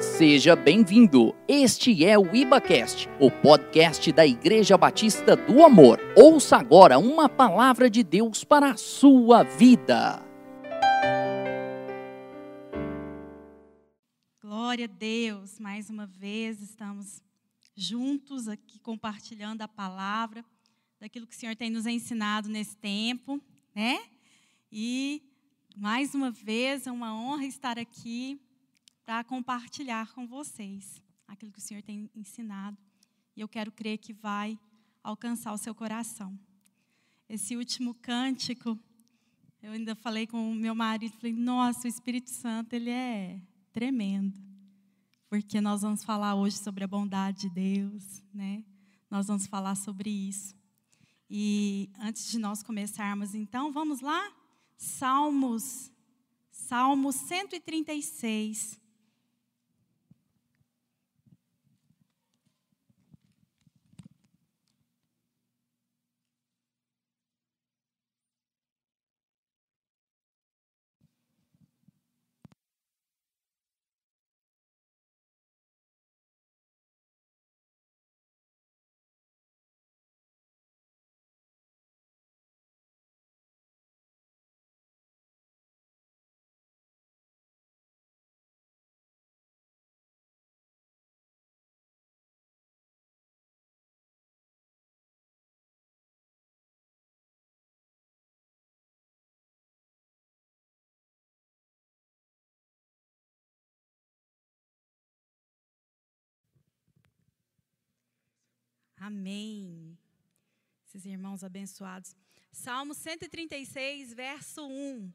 Seja bem-vindo. Este é o IbaCast, o podcast da Igreja Batista do Amor. Ouça agora uma palavra de Deus para a sua vida. Glória a Deus, mais uma vez estamos juntos aqui compartilhando a palavra, daquilo que o Senhor tem nos ensinado nesse tempo, né? E mais uma vez é uma honra estar aqui para compartilhar com vocês aquilo que o Senhor tem ensinado. E eu quero crer que vai alcançar o seu coração. Esse último cântico, eu ainda falei com o meu marido, falei: "Nossa, o Espírito Santo, ele é tremendo". Porque nós vamos falar hoje sobre a bondade de Deus, né? Nós vamos falar sobre isso. E antes de nós começarmos, então, vamos lá? Salmos, Salmo 136. Amém. Esses irmãos abençoados. Salmo 136, verso 1.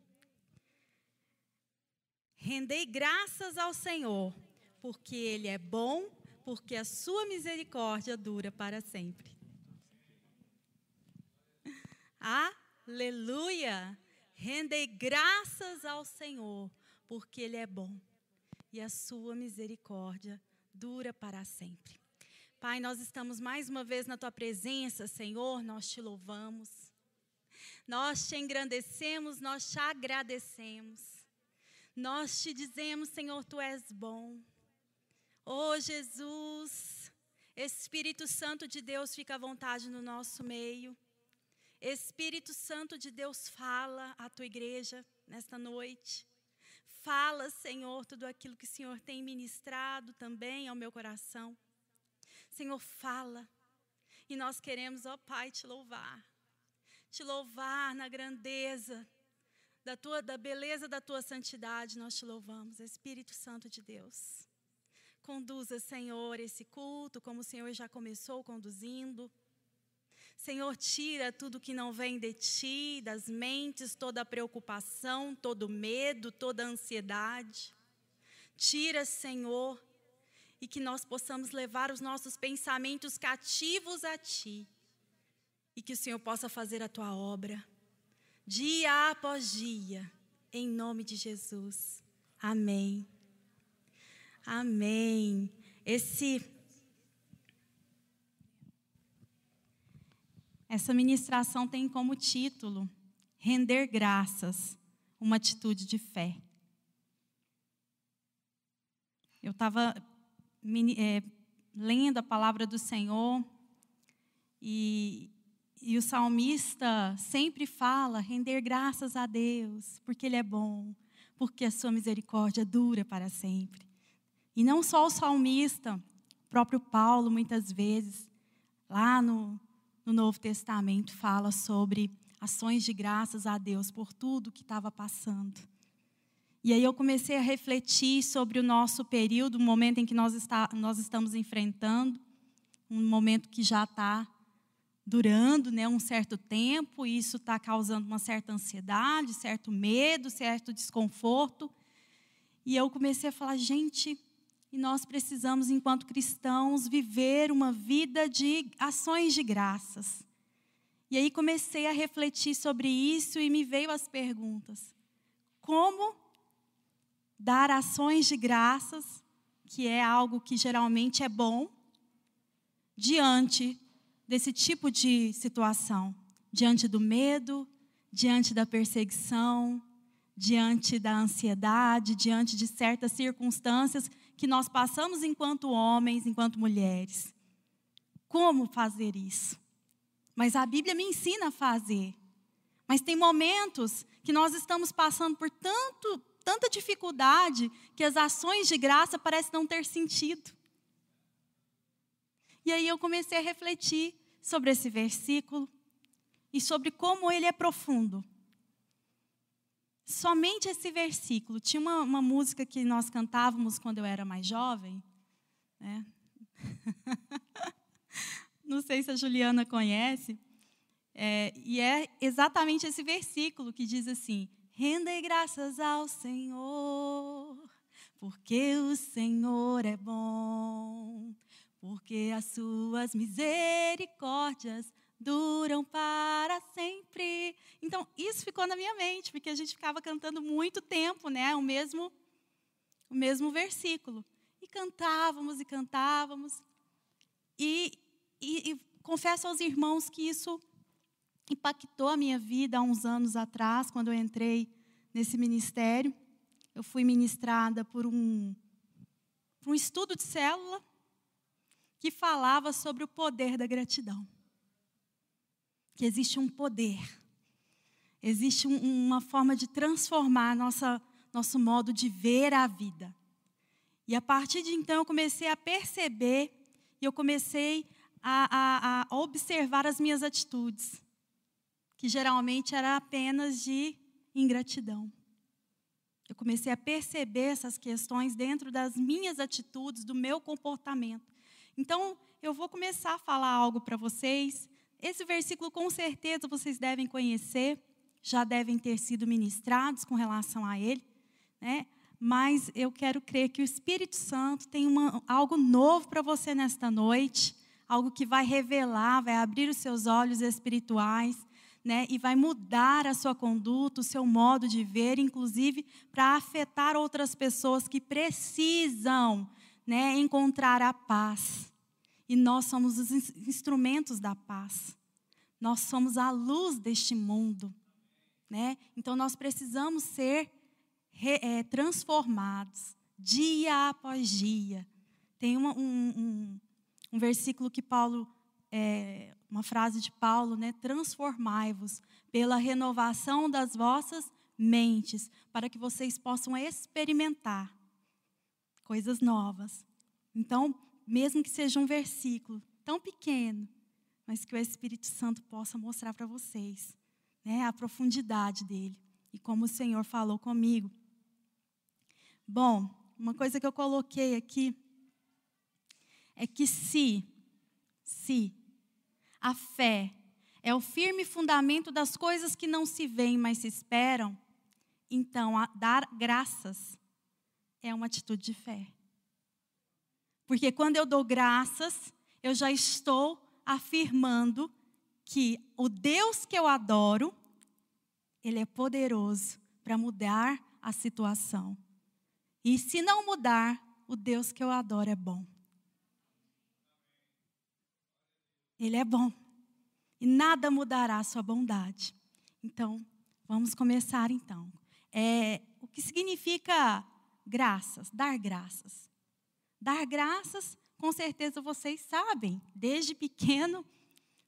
Rendei graças ao Senhor, porque Ele é bom, porque a sua misericórdia dura para sempre. Aleluia! Rendei graças ao Senhor, porque Ele é bom e a sua misericórdia dura para sempre. Pai, nós estamos mais uma vez na tua presença, Senhor, nós te louvamos. Nós te engrandecemos, nós te agradecemos. Nós te dizemos, Senhor, tu és bom. Oh, Jesus, Espírito Santo de Deus, fica à vontade no nosso meio. Espírito Santo de Deus, fala à tua igreja nesta noite. Fala, Senhor, tudo aquilo que o Senhor tem ministrado também ao meu coração. Senhor, fala. E nós queremos, ó Pai, te louvar. Te louvar na grandeza da tua da beleza da tua santidade, nós te louvamos, Espírito Santo de Deus. Conduza, Senhor, esse culto como o Senhor já começou conduzindo. Senhor, tira tudo que não vem de ti, das mentes, toda a preocupação, todo medo, toda a ansiedade. Tira, Senhor, e que nós possamos levar os nossos pensamentos cativos a Ti e que o Senhor possa fazer a Tua obra dia após dia, em nome de Jesus. Amém. Amém. Esse Essa ministração tem como título Render graças, uma atitude de fé. Eu estava é, lendo a palavra do Senhor e, e o salmista sempre fala render graças a Deus, porque Ele é bom, porque a sua misericórdia dura para sempre. E não só o salmista, o próprio Paulo, muitas vezes, lá no, no Novo Testamento, fala sobre ações de graças a Deus por tudo que estava passando. E aí eu comecei a refletir sobre o nosso período, o momento em que nós, está, nós estamos enfrentando, um momento que já está durando né, um certo tempo, e isso está causando uma certa ansiedade, certo medo, certo desconforto. E eu comecei a falar, gente, e nós precisamos, enquanto cristãos, viver uma vida de ações de graças. E aí comecei a refletir sobre isso e me veio as perguntas. Como dar ações de graças, que é algo que geralmente é bom, diante desse tipo de situação, diante do medo, diante da perseguição, diante da ansiedade, diante de certas circunstâncias que nós passamos enquanto homens, enquanto mulheres. Como fazer isso? Mas a Bíblia me ensina a fazer. Mas tem momentos que nós estamos passando por tanto, tanta dificuldade que as ações de graça parecem não ter sentido. E aí eu comecei a refletir sobre esse versículo e sobre como ele é profundo. Somente esse versículo. Tinha uma, uma música que nós cantávamos quando eu era mais jovem. Né? Não sei se a Juliana conhece. É, e é exatamente esse versículo que diz assim: Rendei graças ao Senhor, porque o Senhor é bom, porque as suas misericórdias duram para sempre. Então, isso ficou na minha mente, porque a gente ficava cantando muito tempo, né, o mesmo o mesmo versículo. E cantávamos e cantávamos. E, e, e confesso aos irmãos que isso impactou a minha vida há uns anos atrás, quando eu entrei nesse ministério. Eu fui ministrada por um, por um estudo de célula que falava sobre o poder da gratidão. Que existe um poder, existe um, uma forma de transformar nossa, nosso modo de ver a vida. E a partir de então eu comecei a perceber e eu comecei a, a, a observar as minhas atitudes que geralmente era apenas de ingratidão. Eu comecei a perceber essas questões dentro das minhas atitudes, do meu comportamento. Então, eu vou começar a falar algo para vocês. Esse versículo, com certeza, vocês devem conhecer, já devem ter sido ministrados com relação a ele, né? mas eu quero crer que o Espírito Santo tem uma, algo novo para você nesta noite, algo que vai revelar, vai abrir os seus olhos espirituais né, e vai mudar a sua conduta, o seu modo de ver, inclusive para afetar outras pessoas que precisam né, encontrar a paz. E nós somos os instrumentos da paz. Nós somos a luz deste mundo. Né? Então nós precisamos ser é, transformados dia após dia. Tem uma, um, um, um versículo que Paulo é, uma frase de Paulo, né? Transformai-vos pela renovação das vossas mentes, para que vocês possam experimentar coisas novas. Então, mesmo que seja um versículo tão pequeno, mas que o Espírito Santo possa mostrar para vocês né, a profundidade dele e como o Senhor falou comigo. Bom, uma coisa que eu coloquei aqui é que se, se a fé é o firme fundamento das coisas que não se veem, mas se esperam. Então, dar graças é uma atitude de fé. Porque quando eu dou graças, eu já estou afirmando que o Deus que eu adoro, ele é poderoso para mudar a situação. E se não mudar, o Deus que eu adoro é bom. Ele é bom. E nada mudará a sua bondade. Então, vamos começar então. É, o que significa graças? Dar graças. Dar graças, com certeza vocês sabem. Desde pequeno,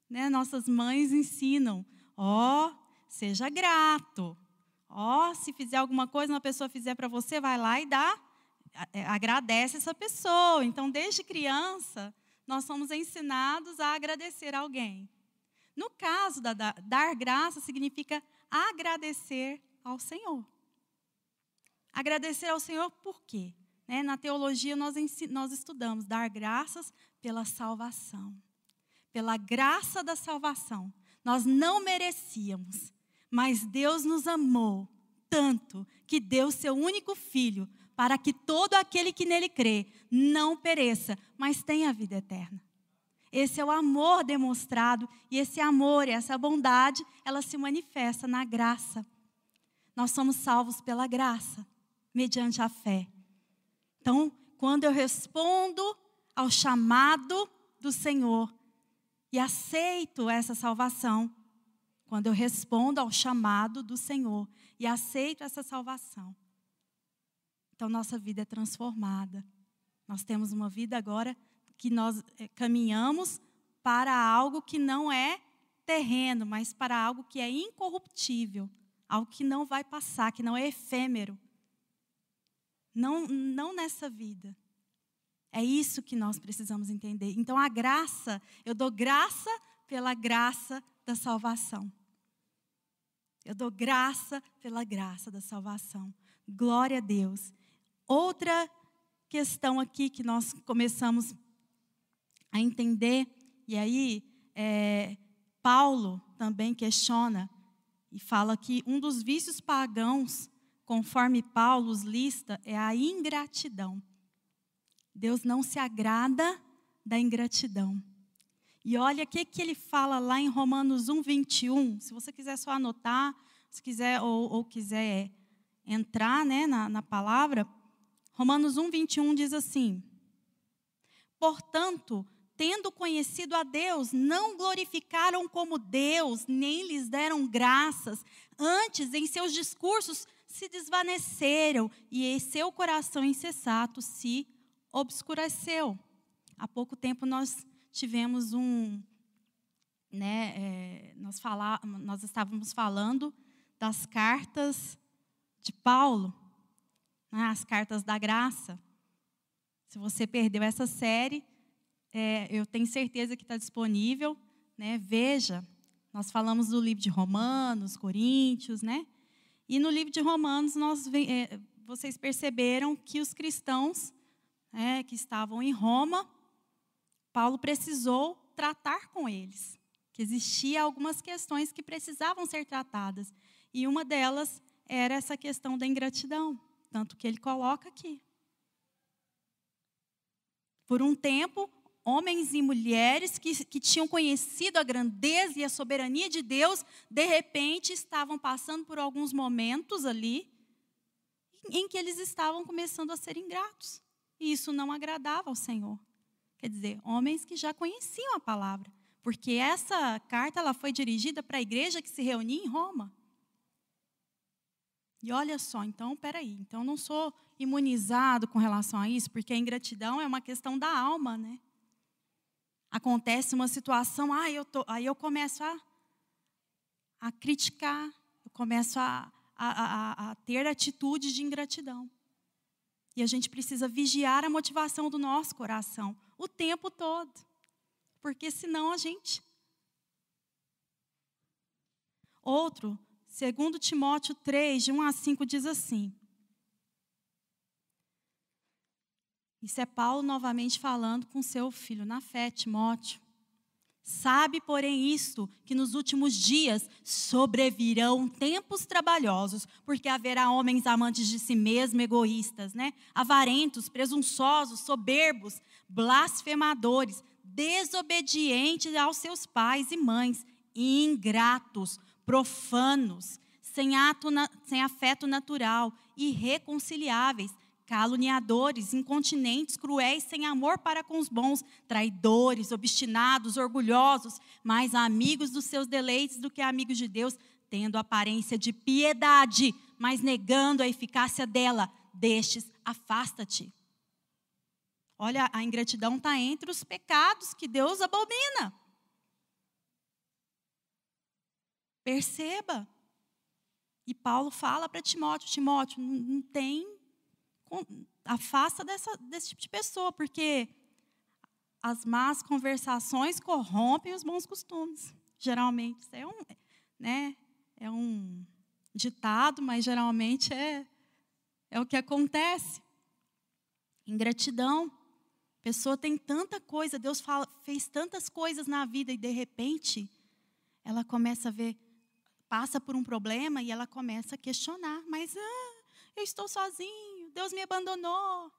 né, nossas mães ensinam. Ó, oh, seja grato. Ó, oh, se fizer alguma coisa, uma pessoa fizer para você, vai lá e dá, é, agradece essa pessoa. Então, desde criança, nós somos ensinados a agradecer alguém. No caso da, da dar graça significa agradecer ao Senhor. Agradecer ao Senhor por quê? Né? Na teologia nós, nós estudamos dar graças pela salvação. Pela graça da salvação. Nós não merecíamos, mas Deus nos amou tanto que deu seu único filho para que todo aquele que nele crê não pereça, mas tenha vida eterna. Esse é o amor demonstrado e esse amor, essa bondade, ela se manifesta na graça. Nós somos salvos pela graça, mediante a fé. Então, quando eu respondo ao chamado do Senhor e aceito essa salvação, quando eu respondo ao chamado do Senhor e aceito essa salvação. Então, nossa vida é transformada. Nós temos uma vida agora que nós eh, caminhamos para algo que não é terreno, mas para algo que é incorruptível, algo que não vai passar, que não é efêmero. Não, não nessa vida. É isso que nós precisamos entender. Então, a graça, eu dou graça pela graça da salvação. Eu dou graça pela graça da salvação. Glória a Deus. Outra questão aqui que nós começamos a entender, e aí é, Paulo também questiona e fala que um dos vícios pagãos, conforme Paulo os lista, é a ingratidão. Deus não se agrada da ingratidão. E olha o que, que ele fala lá em Romanos 1, 21. Se você quiser só anotar, se quiser ou, ou quiser entrar né, na, na palavra, Romanos 1, 21 diz assim: Portanto, tendo conhecido a Deus, não glorificaram como Deus, nem lhes deram graças. Antes, em seus discursos, se desvaneceram e em seu coração insensato se obscureceu. Há pouco tempo nós tivemos um, né, é, nós, falar, nós estávamos falando das cartas de Paulo, né, as cartas da graça. Se você perdeu essa série, é, eu tenho certeza que está disponível. Né, veja, nós falamos do livro de Romanos, Coríntios, né? E no livro de Romanos, nós, é, vocês perceberam que os cristãos é, que estavam em Roma Paulo precisou tratar com eles, que existia algumas questões que precisavam ser tratadas, e uma delas era essa questão da ingratidão, tanto que ele coloca aqui. Por um tempo, homens e mulheres que, que tinham conhecido a grandeza e a soberania de Deus, de repente estavam passando por alguns momentos ali em que eles estavam começando a ser ingratos. E isso não agradava ao Senhor. Quer dizer, homens que já conheciam a palavra, porque essa carta ela foi dirigida para a igreja que se reunia em Roma. E olha só, então, peraí, então não sou imunizado com relação a isso, porque a ingratidão é uma questão da alma, né? Acontece uma situação, ah, eu tô, aí eu começo a, a criticar, eu começo a, a, a, a ter atitudes de ingratidão. E a gente precisa vigiar a motivação do nosso coração o tempo todo. Porque senão a gente. Outro, segundo Timóteo 3, de 1 a 5, diz assim. Isso é Paulo novamente falando com seu filho na fé, Timóteo. Sabe, porém, isto, que nos últimos dias sobrevirão tempos trabalhosos, porque haverá homens amantes de si mesmos, egoístas, né? avarentos, presunçosos, soberbos, blasfemadores, desobedientes aos seus pais e mães, ingratos, profanos, sem, ato, sem afeto natural, irreconciliáveis, caluniadores, incontinentes, cruéis, sem amor para com os bons, traidores, obstinados, orgulhosos, mais amigos dos seus deleites do que amigos de Deus, tendo aparência de piedade, mas negando a eficácia dela. Destes, afasta-te. Olha, a ingratidão está entre os pecados que Deus abomina. Perceba. E Paulo fala para Timóteo: Timóteo, não, tem afasta dessa, desse tipo de pessoa, porque as más conversações corrompem os bons costumes. Geralmente, isso é um, né, é um ditado, mas geralmente é, é o que acontece. Ingratidão. A pessoa tem tanta coisa, Deus fala, fez tantas coisas na vida e de repente ela começa a ver, passa por um problema e ela começa a questionar, mas ah, eu estou sozinho, Deus me abandonou.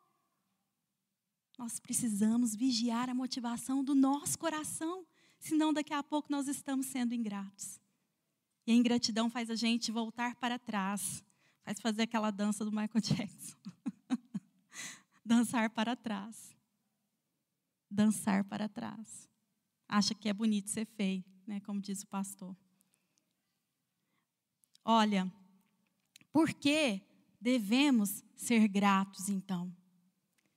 Nós precisamos vigiar a motivação do nosso coração, senão daqui a pouco nós estamos sendo ingratos. E a ingratidão faz a gente voltar para trás, faz fazer aquela dança do Michael Jackson. Dançar para trás. Dançar para trás. Acha que é bonito ser feio, né, como diz o pastor. Olha, por que devemos ser gratos então?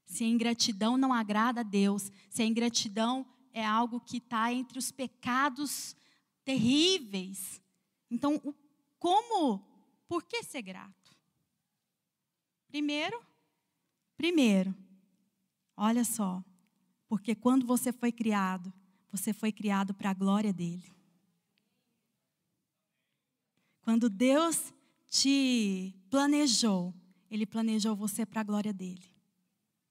Se a ingratidão não agrada a Deus, se a ingratidão é algo que está entre os pecados terríveis, então como, por que ser grato? Primeiro, primeiro, olha só, porque quando você foi criado, você foi criado para a glória dele. Quando Deus te planejou, Ele planejou você para a glória dele.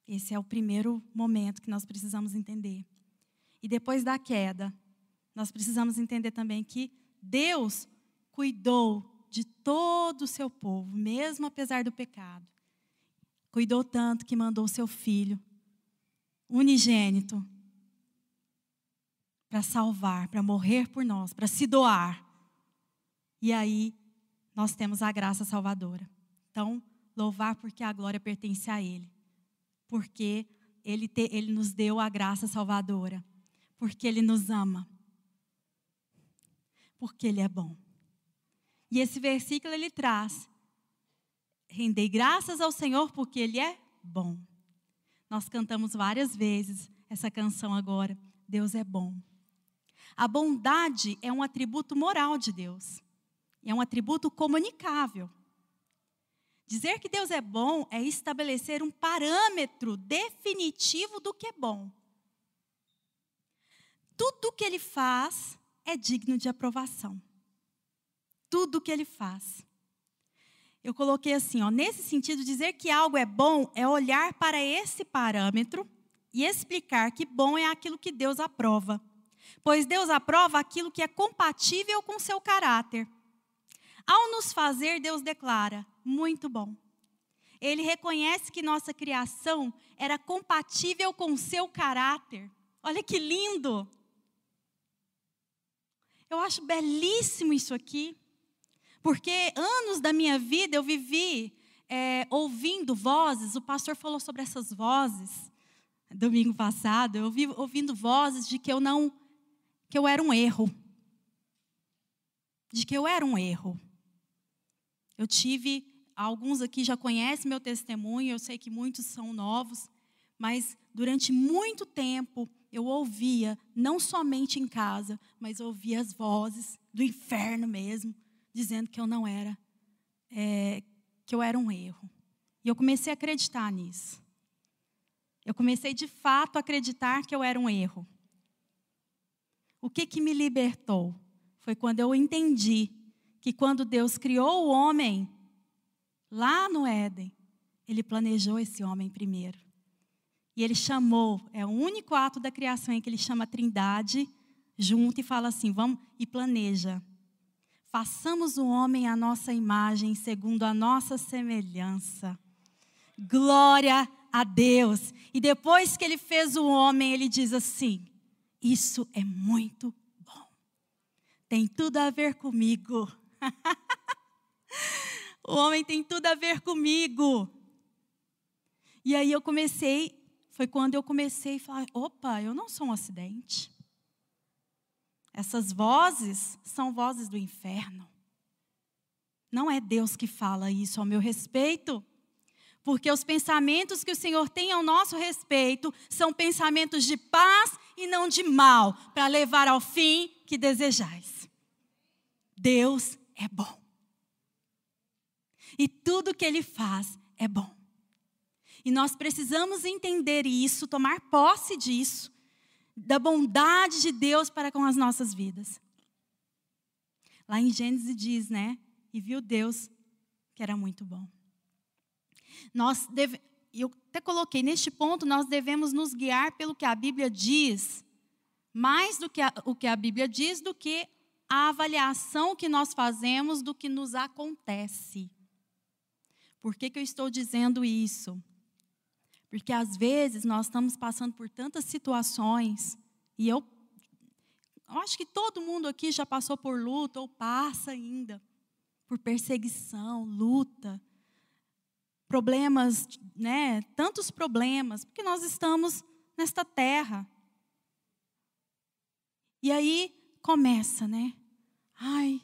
Esse é o primeiro momento que nós precisamos entender. E depois da queda, nós precisamos entender também que Deus cuidou de todo o seu povo, mesmo apesar do pecado. Cuidou tanto que mandou o seu filho, unigênito, para salvar, para morrer por nós, para se doar. E aí nós temos a graça salvadora. Então, louvar porque a glória pertence a Ele. Porque Ele, te, ele nos deu a graça salvadora. Porque Ele nos ama. Porque Ele é bom. E esse versículo ele traz: Rendei graças ao Senhor porque Ele é bom. Nós cantamos várias vezes essa canção agora. Deus é bom. A bondade é um atributo moral de Deus. É um atributo comunicável. Dizer que Deus é bom é estabelecer um parâmetro definitivo do que é bom. Tudo que ele faz é digno de aprovação. Tudo que ele faz. Eu coloquei assim, ó, nesse sentido, dizer que algo é bom é olhar para esse parâmetro e explicar que bom é aquilo que Deus aprova. Pois Deus aprova aquilo que é compatível com seu caráter. Ao nos fazer, Deus declara: muito bom. Ele reconhece que nossa criação era compatível com seu caráter. Olha que lindo! Eu acho belíssimo isso aqui, porque anos da minha vida eu vivi é, ouvindo vozes. O pastor falou sobre essas vozes domingo passado. Eu vi ouvindo vozes de que eu não, que eu era um erro, de que eu era um erro. Eu tive, alguns aqui já conhecem meu testemunho, eu sei que muitos são novos, mas durante muito tempo eu ouvia, não somente em casa, mas ouvia as vozes do inferno mesmo, dizendo que eu não era, é, que eu era um erro. E eu comecei a acreditar nisso. Eu comecei de fato a acreditar que eu era um erro. O que, que me libertou? Foi quando eu entendi que quando Deus criou o homem, lá no Éden, ele planejou esse homem primeiro. E ele chamou, é o único ato da criação em que ele chama a Trindade junto e fala assim: vamos e planeja. Façamos o homem à nossa imagem, segundo a nossa semelhança. Glória a Deus. E depois que ele fez o homem, ele diz assim: Isso é muito bom. Tem tudo a ver comigo. o homem tem tudo a ver comigo. E aí eu comecei, foi quando eu comecei a falar: opa, eu não sou um acidente. Essas vozes são vozes do inferno. Não é Deus que fala isso ao meu respeito. Porque os pensamentos que o Senhor tem ao nosso respeito são pensamentos de paz e não de mal, para levar ao fim que desejais. Deus é bom. E tudo que ele faz é bom. E nós precisamos entender isso, tomar posse disso, da bondade de Deus para com as nossas vidas. Lá em Gênesis diz, né? E viu Deus que era muito bom. Nós deve, eu até coloquei neste ponto, nós devemos nos guiar pelo que a Bíblia diz, mais do que a, o que a Bíblia diz do que a avaliação que nós fazemos do que nos acontece. Por que, que eu estou dizendo isso? Porque às vezes nós estamos passando por tantas situações, e eu, eu acho que todo mundo aqui já passou por luta, ou passa ainda, por perseguição, luta, problemas, né? Tantos problemas, porque nós estamos nesta terra. E aí começa, né? Ai,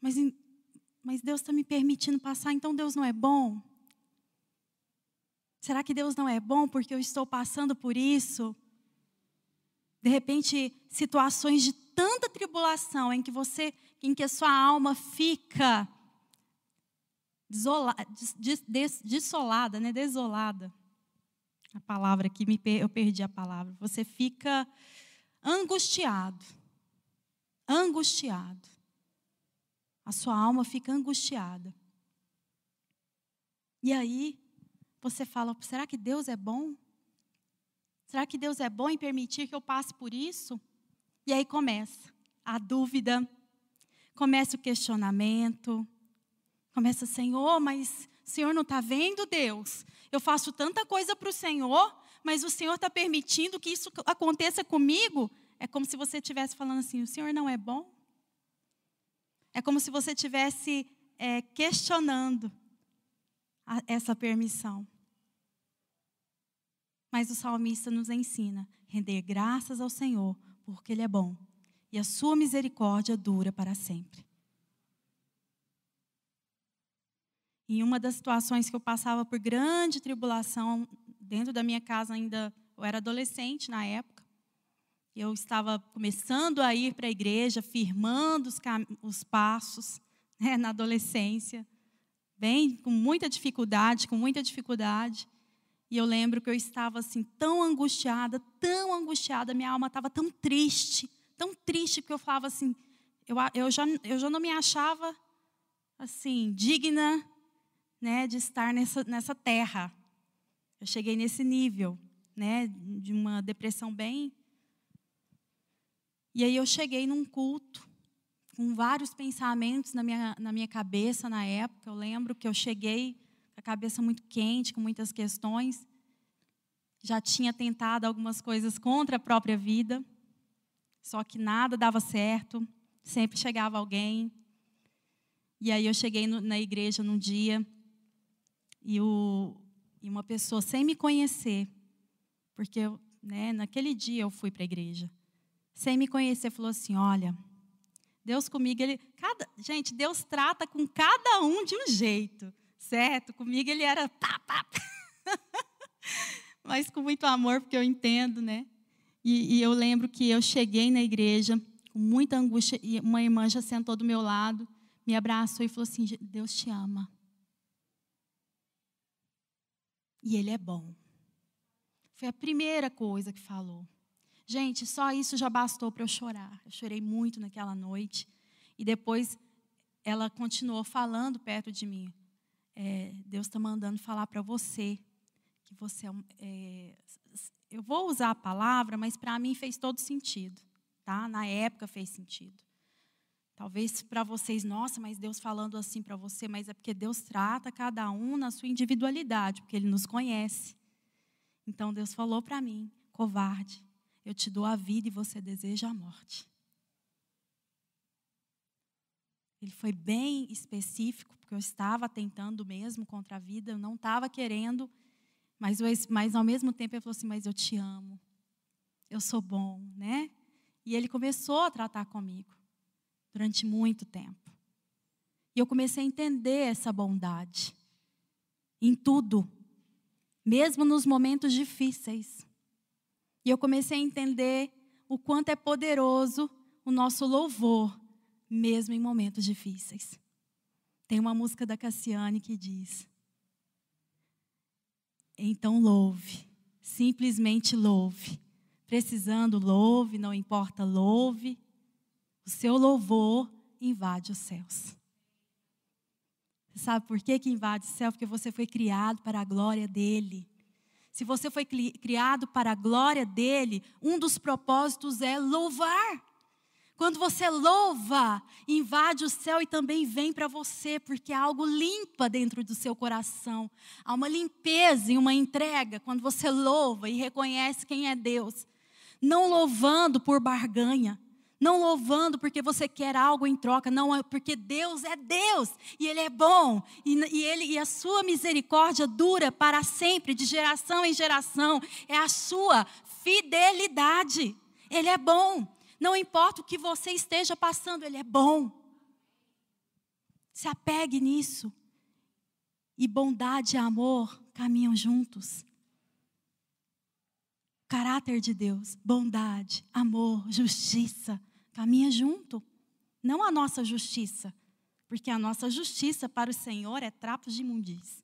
mas mas Deus está me permitindo passar, então Deus não é bom? Será que Deus não é bom porque eu estou passando por isso? De repente, situações de tanta tribulação em que você, em que a sua alma fica desola, des, des, desolada, né? Desolada. A palavra aqui me eu perdi a palavra. Você fica angustiado. Angustiado. A sua alma fica angustiada. E aí, você fala: será que Deus é bom? Será que Deus é bom em permitir que eu passe por isso? E aí começa a dúvida, começa o questionamento, começa, Senhor, mas o Senhor não está vendo, Deus? Eu faço tanta coisa para o Senhor, mas o Senhor está permitindo que isso aconteça comigo? É como se você estivesse falando assim: o Senhor não é bom? É como se você estivesse é, questionando a, essa permissão. Mas o salmista nos ensina render graças ao Senhor, porque Ele é bom e a sua misericórdia dura para sempre. Em uma das situações que eu passava por grande tribulação dentro da minha casa, ainda eu era adolescente na época, eu estava começando a ir para a igreja, firmando os, os passos né, na adolescência, bem com muita dificuldade, com muita dificuldade. E eu lembro que eu estava assim tão angustiada, tão angustiada, minha alma estava tão triste, tão triste que eu falava assim, eu, eu, já, eu já não me achava assim digna, né, de estar nessa, nessa terra. Eu cheguei nesse nível, né, de uma depressão bem. E aí eu cheguei num culto com vários pensamentos na minha, na minha cabeça na época. Eu lembro que eu cheguei a cabeça muito quente, com muitas questões. Já tinha tentado algumas coisas contra a própria vida, só que nada dava certo, sempre chegava alguém. E aí eu cheguei no, na igreja num dia e, o, e uma pessoa sem me conhecer, porque eu, né, naquele dia eu fui para a igreja, sem me conhecer, falou assim: Olha, Deus comigo, ele. Cada, gente, Deus trata com cada um de um jeito certo. Comigo ele era pá, pá, pá. mas com muito amor, porque eu entendo, né? E, e, eu lembro que eu cheguei na igreja com muita angústia e uma irmã já sentou do meu lado, me abraçou e falou assim: Deus te ama. E Ele é bom. Foi a primeira coisa que falou. Gente, só isso já bastou para eu chorar. Eu chorei muito naquela noite. E depois ela continuou falando perto de mim é, Deus está mandando falar para você que você é, é, eu vou usar a palavra, mas para mim fez todo sentido, tá? Na época fez sentido. Talvez para vocês, nossa, mas Deus falando assim para você, mas é porque Deus trata cada um na sua individualidade, porque Ele nos conhece. Então Deus falou para mim, covarde, eu te dou a vida e você deseja a morte. Ele foi bem específico, porque eu estava tentando mesmo contra a vida, eu não estava querendo, mas, mas ao mesmo tempo ele falou assim: Mas eu te amo, eu sou bom, né? E ele começou a tratar comigo durante muito tempo. E eu comecei a entender essa bondade em tudo, mesmo nos momentos difíceis. E eu comecei a entender o quanto é poderoso o nosso louvor mesmo em momentos difíceis. Tem uma música da Cassiane que diz: Então louve, simplesmente louve. Precisando, louve, não importa, louve. O seu louvor invade os céus. Sabe por que, que invade o céu? Porque você foi criado para a glória dele. Se você foi criado para a glória dele, um dos propósitos é louvar. Quando você louva, invade o céu e também vem para você, porque há algo limpa dentro do seu coração. Há uma limpeza e uma entrega quando você louva e reconhece quem é Deus. Não louvando por barganha, não louvando porque você quer algo em troca, não, é porque Deus é Deus e Ele é bom e, e, ele, e a sua misericórdia dura para sempre, de geração em geração. É a sua fidelidade. Ele é bom. Não importa o que você esteja passando, Ele é bom. Se apegue nisso. E bondade e amor caminham juntos. Caráter de Deus, bondade, amor, justiça, caminha junto. Não a nossa justiça, porque a nossa justiça para o Senhor é trapos de imundície.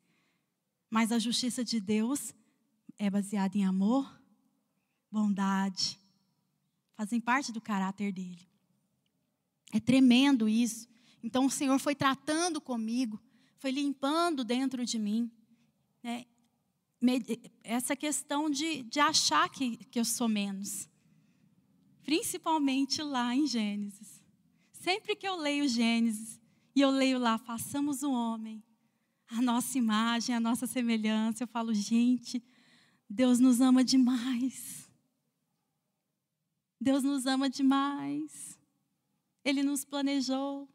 Mas a justiça de Deus é baseada em amor, bondade, fazem parte do caráter dele. É tremendo isso. Então o Senhor foi tratando comigo, foi limpando dentro de mim. Né? Essa questão de, de achar que, que eu sou menos. Principalmente lá em Gênesis. Sempre que eu leio Gênesis e eu leio lá, façamos o homem, a nossa imagem, a nossa semelhança, eu falo, gente, Deus nos ama demais. Deus nos ama demais. Ele nos planejou.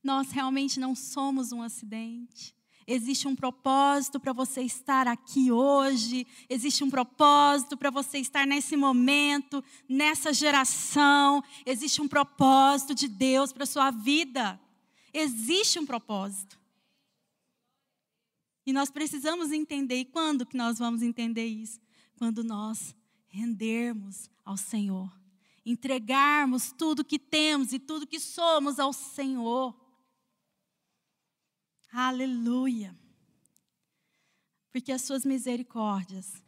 Nós realmente não somos um acidente. Existe um propósito para você estar aqui hoje, existe um propósito para você estar nesse momento, nessa geração, existe um propósito de Deus para sua vida. Existe um propósito. E nós precisamos entender, e quando que nós vamos entender isso? Quando nós rendermos ao Senhor, entregarmos tudo que temos e tudo que somos ao Senhor. Aleluia. Porque as suas misericórdias.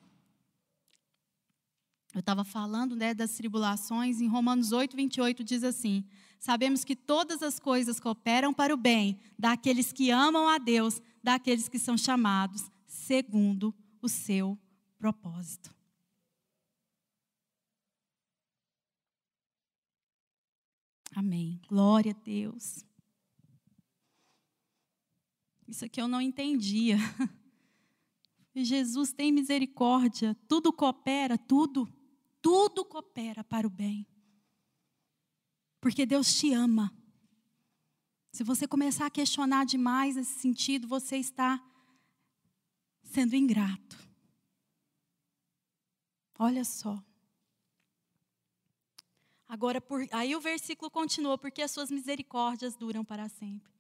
Eu estava falando né, das tribulações, em Romanos 8, 28 diz assim: Sabemos que todas as coisas cooperam para o bem daqueles que amam a Deus, daqueles que são chamados segundo o seu propósito. Amém. Glória a Deus. Isso aqui eu não entendia. Jesus tem misericórdia, tudo coopera, tudo, tudo coopera para o bem. Porque Deus te ama. Se você começar a questionar demais nesse sentido, você está sendo ingrato. Olha só. Agora, por, aí o versículo continua, porque as suas misericórdias duram para sempre.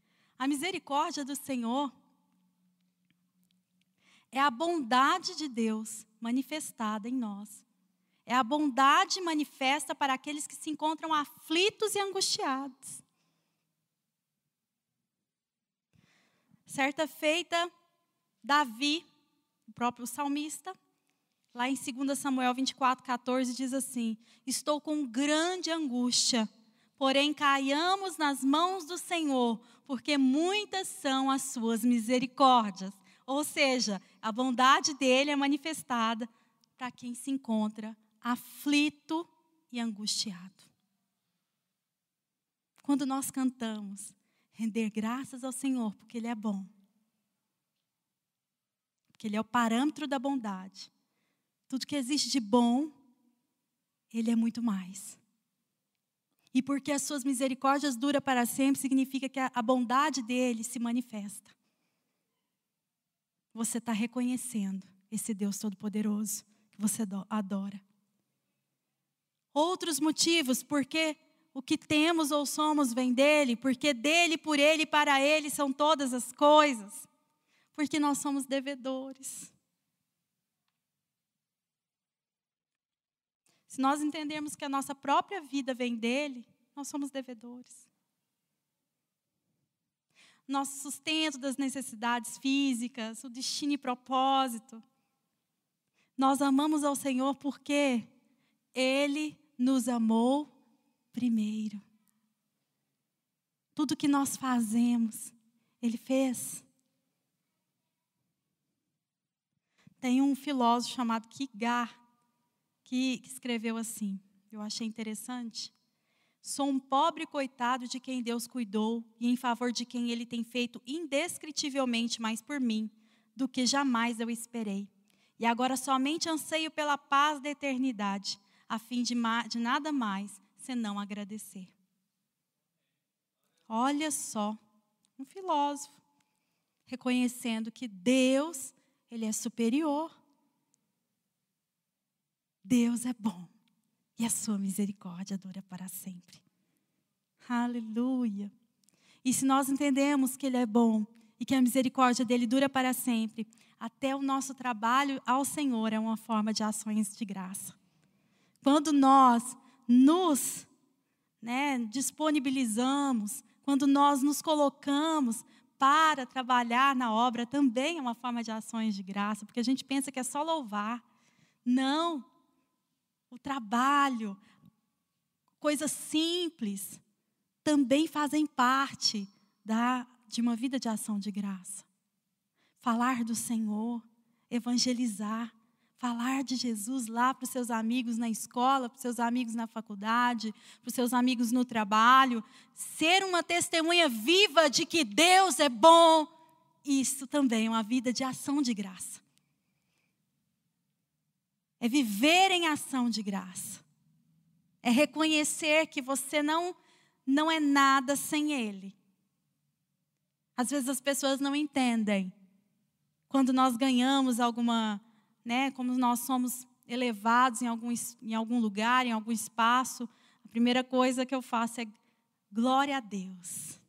A misericórdia do Senhor é a bondade de Deus manifestada em nós. É a bondade manifesta para aqueles que se encontram aflitos e angustiados. Certa feita, Davi, o próprio salmista, lá em 2 Samuel 24, 14, diz assim: Estou com grande angústia Porém, caiamos nas mãos do Senhor, porque muitas são as suas misericórdias. Ou seja, a bondade dele é manifestada para quem se encontra aflito e angustiado. Quando nós cantamos, render graças ao Senhor, porque Ele é bom, porque Ele é o parâmetro da bondade. Tudo que existe de bom, Ele é muito mais. E porque as suas misericórdias duram para sempre, significa que a bondade dele se manifesta. Você está reconhecendo esse Deus Todo-Poderoso que você adora. Outros motivos, porque o que temos ou somos vem dele, porque dele, por ele e para ele são todas as coisas, porque nós somos devedores. Se nós entendermos que a nossa própria vida vem dele, nós somos devedores. Nosso sustento das necessidades físicas, o destino e propósito. Nós amamos ao Senhor porque Ele nos amou primeiro. Tudo que nós fazemos, Ele fez. Tem um filósofo chamado Kigar, que escreveu assim, eu achei interessante. Sou um pobre coitado de quem Deus cuidou e em favor de quem Ele tem feito indescritivelmente mais por mim do que jamais eu esperei. E agora somente anseio pela paz da eternidade, a fim de, de nada mais senão agradecer. Olha só, um filósofo reconhecendo que Deus, ele é superior Deus é bom e a sua misericórdia dura para sempre. Aleluia. E se nós entendemos que Ele é bom e que a misericórdia dele dura para sempre, até o nosso trabalho ao Senhor é uma forma de ações de graça. Quando nós nos né, disponibilizamos, quando nós nos colocamos para trabalhar na obra, também é uma forma de ações de graça, porque a gente pensa que é só louvar. Não. O trabalho, coisas simples, também fazem parte da, de uma vida de ação de graça. Falar do Senhor, evangelizar, falar de Jesus lá para os seus amigos na escola, para os seus amigos na faculdade, para os seus amigos no trabalho, ser uma testemunha viva de que Deus é bom, isso também é uma vida de ação de graça. É viver em ação de graça. É reconhecer que você não não é nada sem ele. Às vezes as pessoas não entendem. Quando nós ganhamos alguma, né, como nós somos elevados em algum, em algum lugar, em algum espaço, a primeira coisa que eu faço é glória a Deus.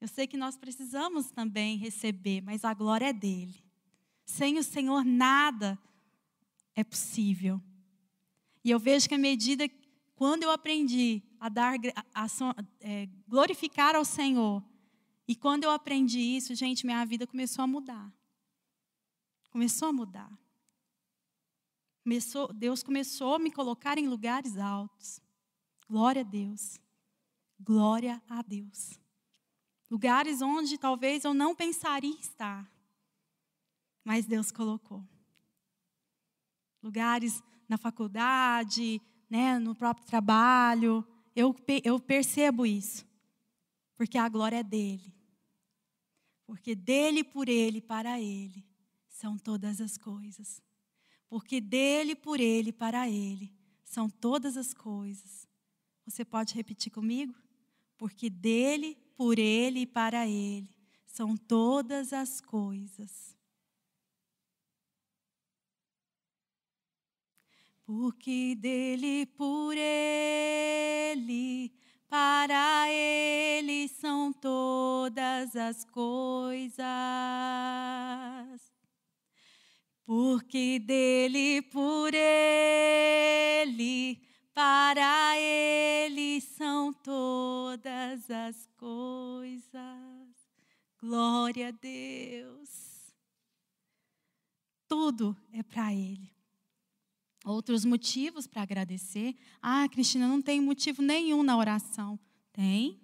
Eu sei que nós precisamos também receber, mas a glória é dele. Sem o Senhor nada é possível. E eu vejo que à medida quando eu aprendi a dar a, é, glorificar ao Senhor, e quando eu aprendi isso, gente, minha vida começou a mudar. Começou a mudar. Começou, Deus começou a me colocar em lugares altos. Glória a Deus. Glória a Deus. Lugares onde talvez eu não pensaria estar. Mas Deus colocou. Lugares na faculdade, né, no próprio trabalho. Eu, eu percebo isso. Porque a glória é dele. Porque dele, por ele, para ele são todas as coisas. Porque dele, por ele, para ele são todas as coisas. Você pode repetir comigo? Porque dele, por ele e para ele são todas as coisas. Porque dele, por ele, para ele são todas as coisas. Porque dele, por ele, para ele são todas as coisas. Glória a Deus. Tudo é para ele outros motivos para agradecer. Ah, Cristina, não tem motivo nenhum na oração. Tem.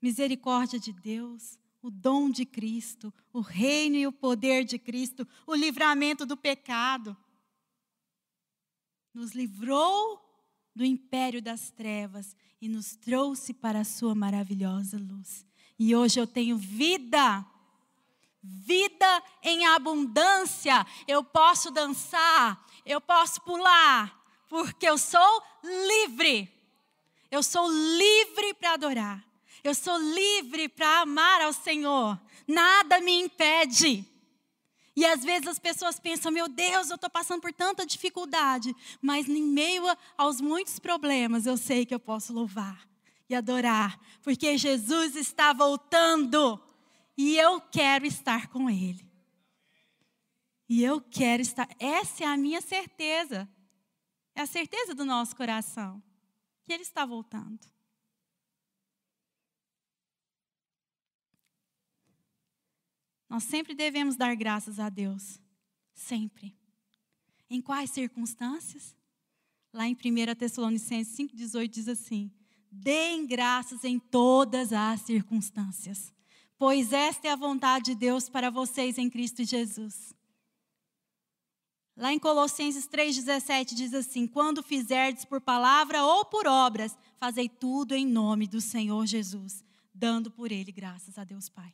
Misericórdia de Deus, o dom de Cristo, o reino e o poder de Cristo, o livramento do pecado. Nos livrou do império das trevas e nos trouxe para a sua maravilhosa luz. E hoje eu tenho vida vida em abundância. Eu posso dançar, eu posso pular, porque eu sou livre. Eu sou livre para adorar. Eu sou livre para amar ao Senhor. Nada me impede. E às vezes as pessoas pensam: meu Deus, eu estou passando por tanta dificuldade. Mas em meio aos muitos problemas, eu sei que eu posso louvar e adorar, porque Jesus está voltando e eu quero estar com Ele. E eu quero estar. Essa é a minha certeza. É a certeza do nosso coração. Que Ele está voltando. Nós sempre devemos dar graças a Deus. Sempre. Em quais circunstâncias? Lá em 1 Tessalonicenses 5,18 diz assim: Deem graças em todas as circunstâncias pois esta é a vontade de Deus para vocês em Cristo Jesus. Lá em Colossenses 3,17 diz assim: Quando fizerdes por palavra ou por obras, fazei tudo em nome do Senhor Jesus, dando por ele graças a Deus Pai.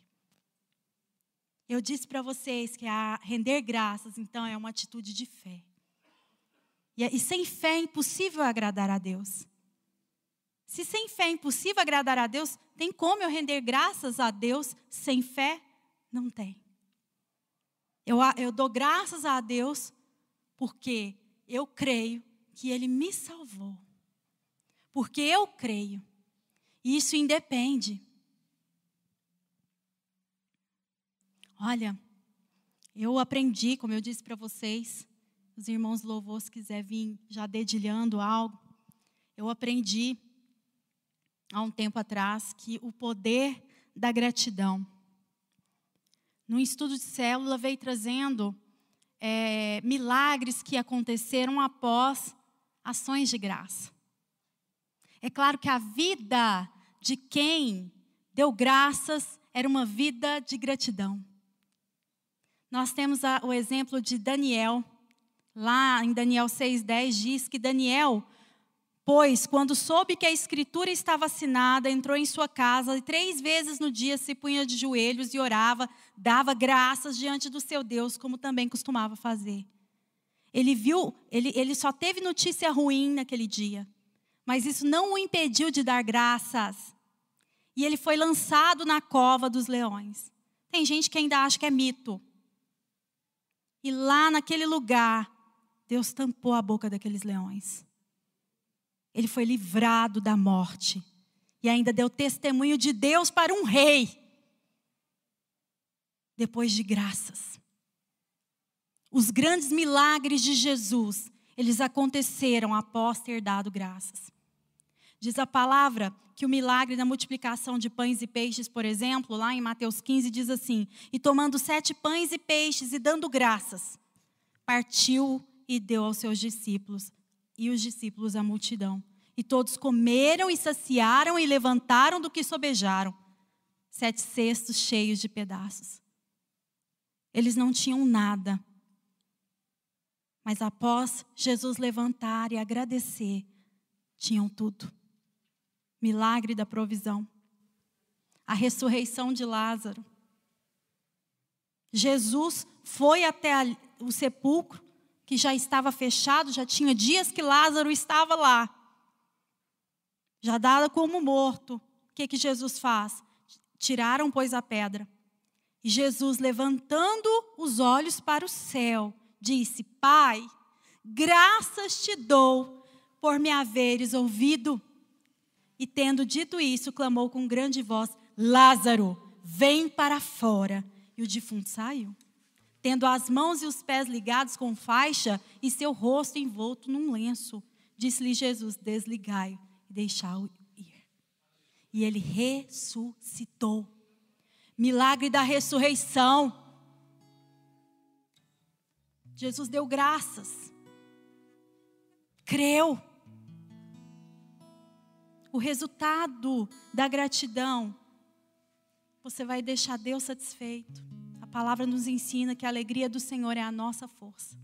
Eu disse para vocês que a render graças, então, é uma atitude de fé. E, e sem fé é impossível agradar a Deus. Se sem fé é impossível agradar a Deus, tem como eu render graças a Deus sem fé? Não tem. Eu, eu dou graças a Deus porque eu creio que Ele me salvou. Porque eu creio. E isso independe. Olha, eu aprendi, como eu disse para vocês, os irmãos louvor, se quiser vir já dedilhando algo, eu aprendi há um tempo atrás que o poder da gratidão. No estudo de célula veio trazendo é, milagres que aconteceram após ações de graça. É claro que a vida de quem deu graças era uma vida de gratidão. Nós temos a, o exemplo de Daniel. Lá em Daniel 6,10 diz que Daniel, pois, quando soube que a escritura estava assinada, entrou em sua casa e três vezes no dia se punha de joelhos e orava, dava graças diante do seu Deus, como também costumava fazer. Ele viu, ele, ele só teve notícia ruim naquele dia. Mas isso não o impediu de dar graças. E ele foi lançado na cova dos leões. Tem gente que ainda acha que é mito. E lá naquele lugar, Deus tampou a boca daqueles leões. Ele foi livrado da morte. E ainda deu testemunho de Deus para um rei. Depois de graças. Os grandes milagres de Jesus, eles aconteceram após ter dado graças. Diz a palavra que o milagre da multiplicação de pães e peixes, por exemplo, lá em Mateus 15, diz assim: E tomando sete pães e peixes e dando graças, partiu e deu aos seus discípulos, e os discípulos à multidão. E todos comeram e saciaram e levantaram do que sobejaram, sete cestos cheios de pedaços. Eles não tinham nada, mas após Jesus levantar e agradecer, tinham tudo. Milagre da provisão. A ressurreição de Lázaro. Jesus foi até o sepulcro, que já estava fechado, já tinha dias que Lázaro estava lá. Já dado como morto. O que, que Jesus faz? Tiraram, pois, a pedra. E Jesus, levantando os olhos para o céu, disse: Pai, graças te dou por me haveres ouvido. E tendo dito isso, clamou com grande voz: Lázaro, vem para fora. E o defunto saiu, tendo as mãos e os pés ligados com faixa e seu rosto envolto num lenço. Disse-lhe Jesus: Desligai e deixai-o ir. E ele ressuscitou. Milagre da ressurreição. Jesus deu graças. Creu. O resultado da gratidão, você vai deixar Deus satisfeito. Palavra nos ensina que a alegria do Senhor é a nossa força.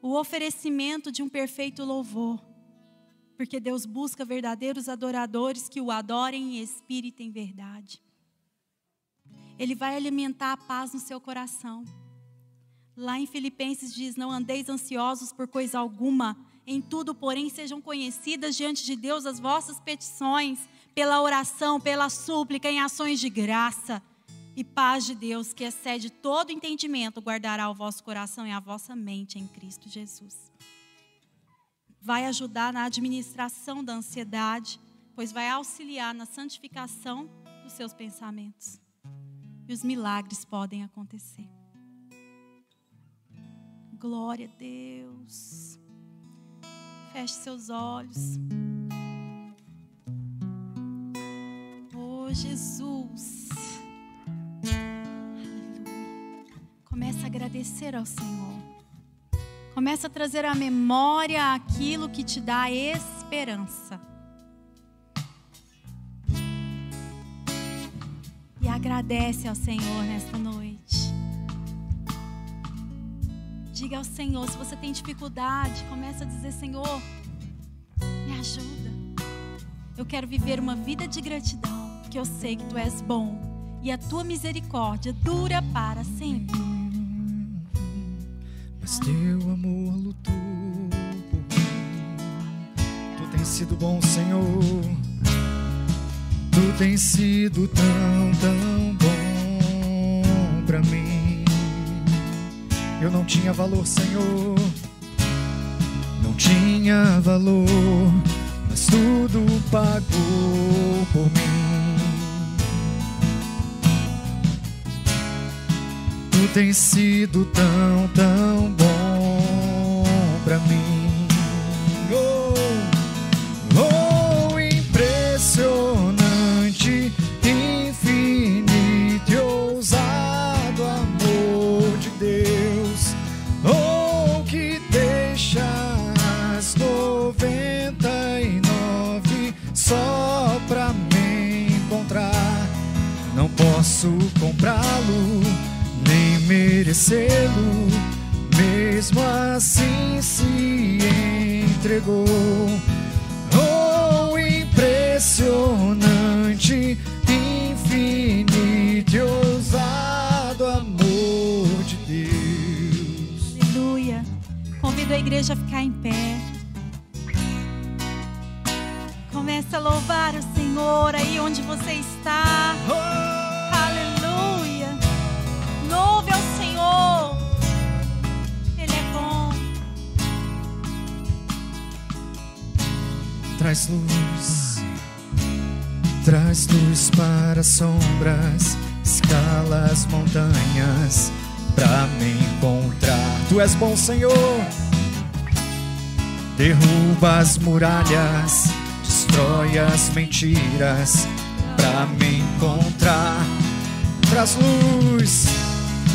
O oferecimento de um perfeito louvor, porque Deus busca verdadeiros adoradores que o adorem em espírito e em verdade. Ele vai alimentar a paz no seu coração. Lá em Filipenses diz: Não andeis ansiosos por coisa alguma, em tudo, porém, sejam conhecidas diante de Deus as vossas petições, pela oração, pela súplica, em ações de graça. E paz de Deus, que excede todo entendimento, guardará o vosso coração e a vossa mente em Cristo Jesus. Vai ajudar na administração da ansiedade, pois vai auxiliar na santificação dos seus pensamentos. E os milagres podem acontecer. Glória a Deus. Feche seus olhos. Oh, Jesus. Começa a agradecer ao Senhor. Começa a trazer à memória aquilo que te dá esperança. E agradece ao Senhor nesta noite. Diga ao Senhor, se você tem dificuldade, começa a dizer: Senhor, me ajuda. Eu quero viver uma vida de gratidão, porque eu sei que tu és bom e a tua misericórdia dura para sempre. Mas teu amor lutou por mim. Tu tens sido bom, Senhor. Tu tens sido tão, tão bom para mim. Eu não tinha valor, Senhor. Não tinha valor, mas tudo pagou por mim. Tens sido tão, tão bom merecê-lo. Mesmo assim se entregou. Oh, impressionante, infinito e ousado amor de Deus. Aleluia. Convido a igreja a ficar em pé. Comece a louvar o Senhor aí onde você está. Oh, traz luz, traz luz para as sombras, escala as montanhas pra me encontrar. Tu és bom, Senhor. Derruba as muralhas, destrói as mentiras pra me encontrar. Traz luz,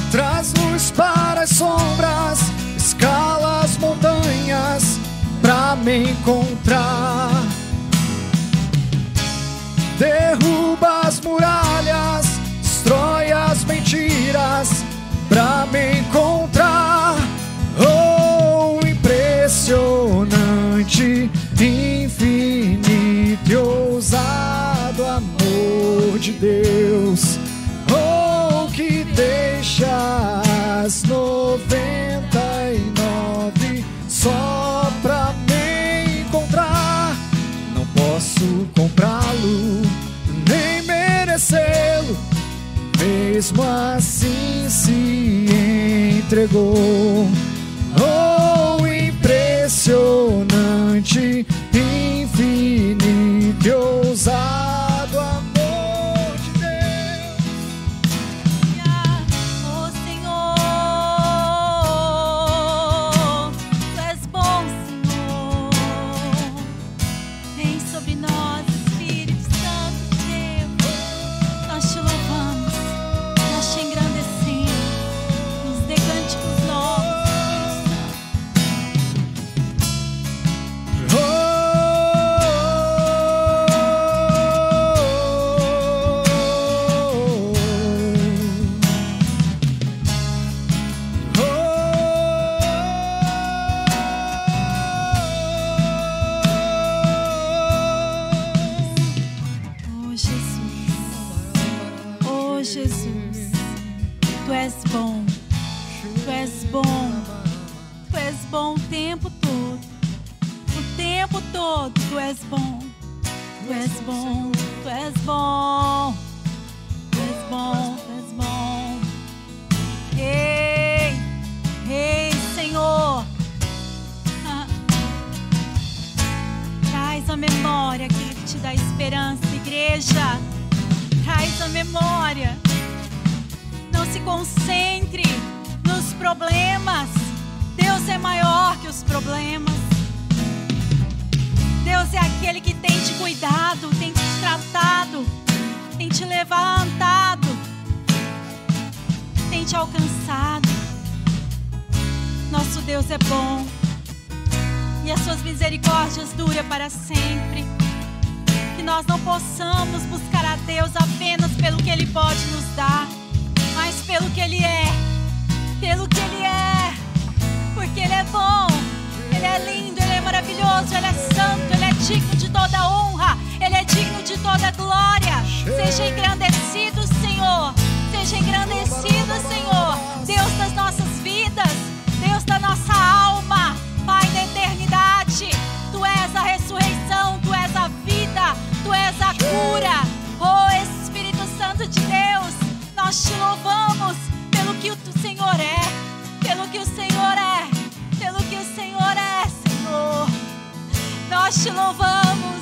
traz luz para as sombras, escala as montanhas pra me encontrar. Derruba as muralhas, destrói as mentiras pra me encontrar. Oh, impressionante, infinito e ousado amor de Deus. Mesmo assim se entregou. Oh, impressionante, infinito e ousado Deus é bom. E as suas misericórdias duram para sempre. Que nós não possamos buscar a Deus apenas pelo que Ele pode nos dar, mas pelo que Ele é, pelo que Ele é, porque Ele é bom, Ele é lindo, Ele é maravilhoso, Ele é santo, Ele é digno de toda honra, Ele é digno de toda glória. Seja engrandecido, Senhor, seja engrandecido, Senhor, Deus das nossas vidas, da nossa alma, Pai da eternidade. Tu és a ressurreição, Tu és a vida, Tu és a cura. Oh Espírito Santo de Deus, nós te louvamos pelo que o Senhor é, pelo que o Senhor é, pelo que o Senhor é, Senhor. Nós te louvamos,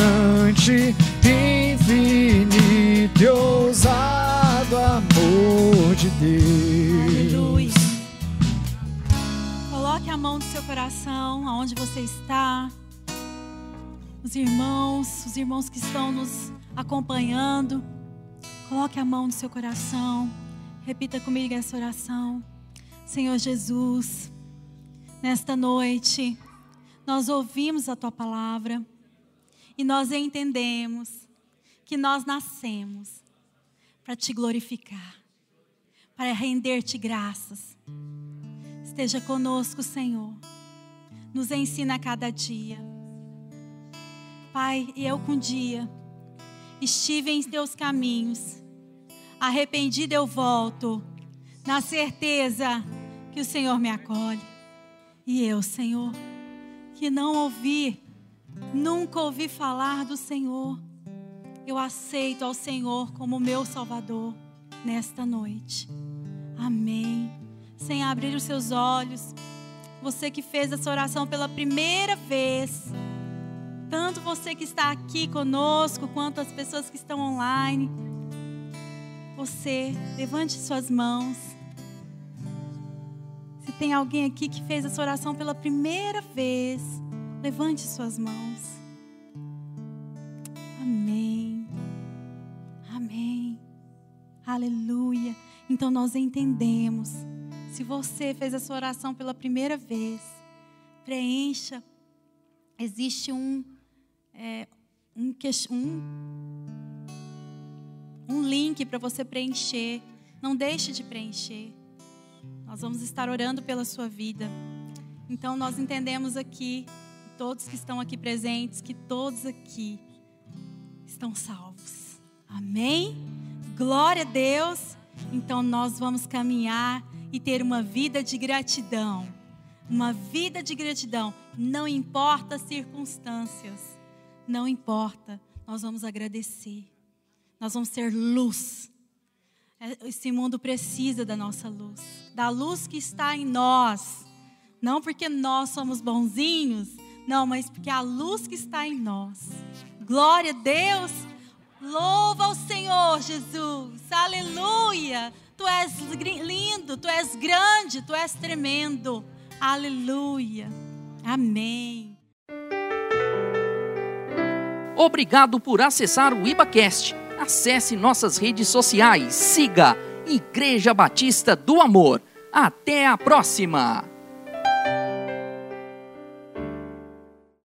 infinito e ousado amor de Deus. Coloque a mão no seu coração, aonde você está. Os irmãos, os irmãos que estão nos acompanhando. Coloque a mão no seu coração. Repita comigo essa oração. Senhor Jesus, nesta noite, nós ouvimos a tua palavra e nós entendemos que nós nascemos para te glorificar, para render-te graças. Esteja conosco, Senhor. Nos ensina a cada dia. Pai, eu com um dia estive em teus caminhos. Arrependido eu volto, na certeza que o Senhor me acolhe. E eu, Senhor, que não ouvi, nunca ouvi falar do Senhor, eu aceito ao Senhor como meu Salvador nesta noite. Amém. Sem abrir os seus olhos, você que fez essa oração pela primeira vez, tanto você que está aqui conosco, quanto as pessoas que estão online, você, levante suas mãos. Se tem alguém aqui que fez essa oração pela primeira vez, levante suas mãos. Amém. Amém. Aleluia. Então nós entendemos. Se você fez essa oração pela primeira vez, preencha. Existe um, é, um, um, um link para você preencher. Não deixe de preencher. Nós vamos estar orando pela sua vida. Então nós entendemos aqui, todos que estão aqui presentes, que todos aqui estão salvos. Amém? Glória a Deus. Então nós vamos caminhar e ter uma vida de gratidão. Uma vida de gratidão. Não importa as circunstâncias. Não importa. Nós vamos agradecer. Nós vamos ser luz. Esse mundo precisa da nossa luz. Da luz que está em nós. Não porque nós somos bonzinhos. Não, mas porque a luz que está em nós. Glória a Deus. Louva o Senhor, Jesus. Aleluia. Tu és lindo, tu és grande, tu és tremendo. Aleluia. Amém. Obrigado por acessar o IbaCast. Acesse nossas redes sociais. Siga Igreja Batista do Amor. Até a próxima!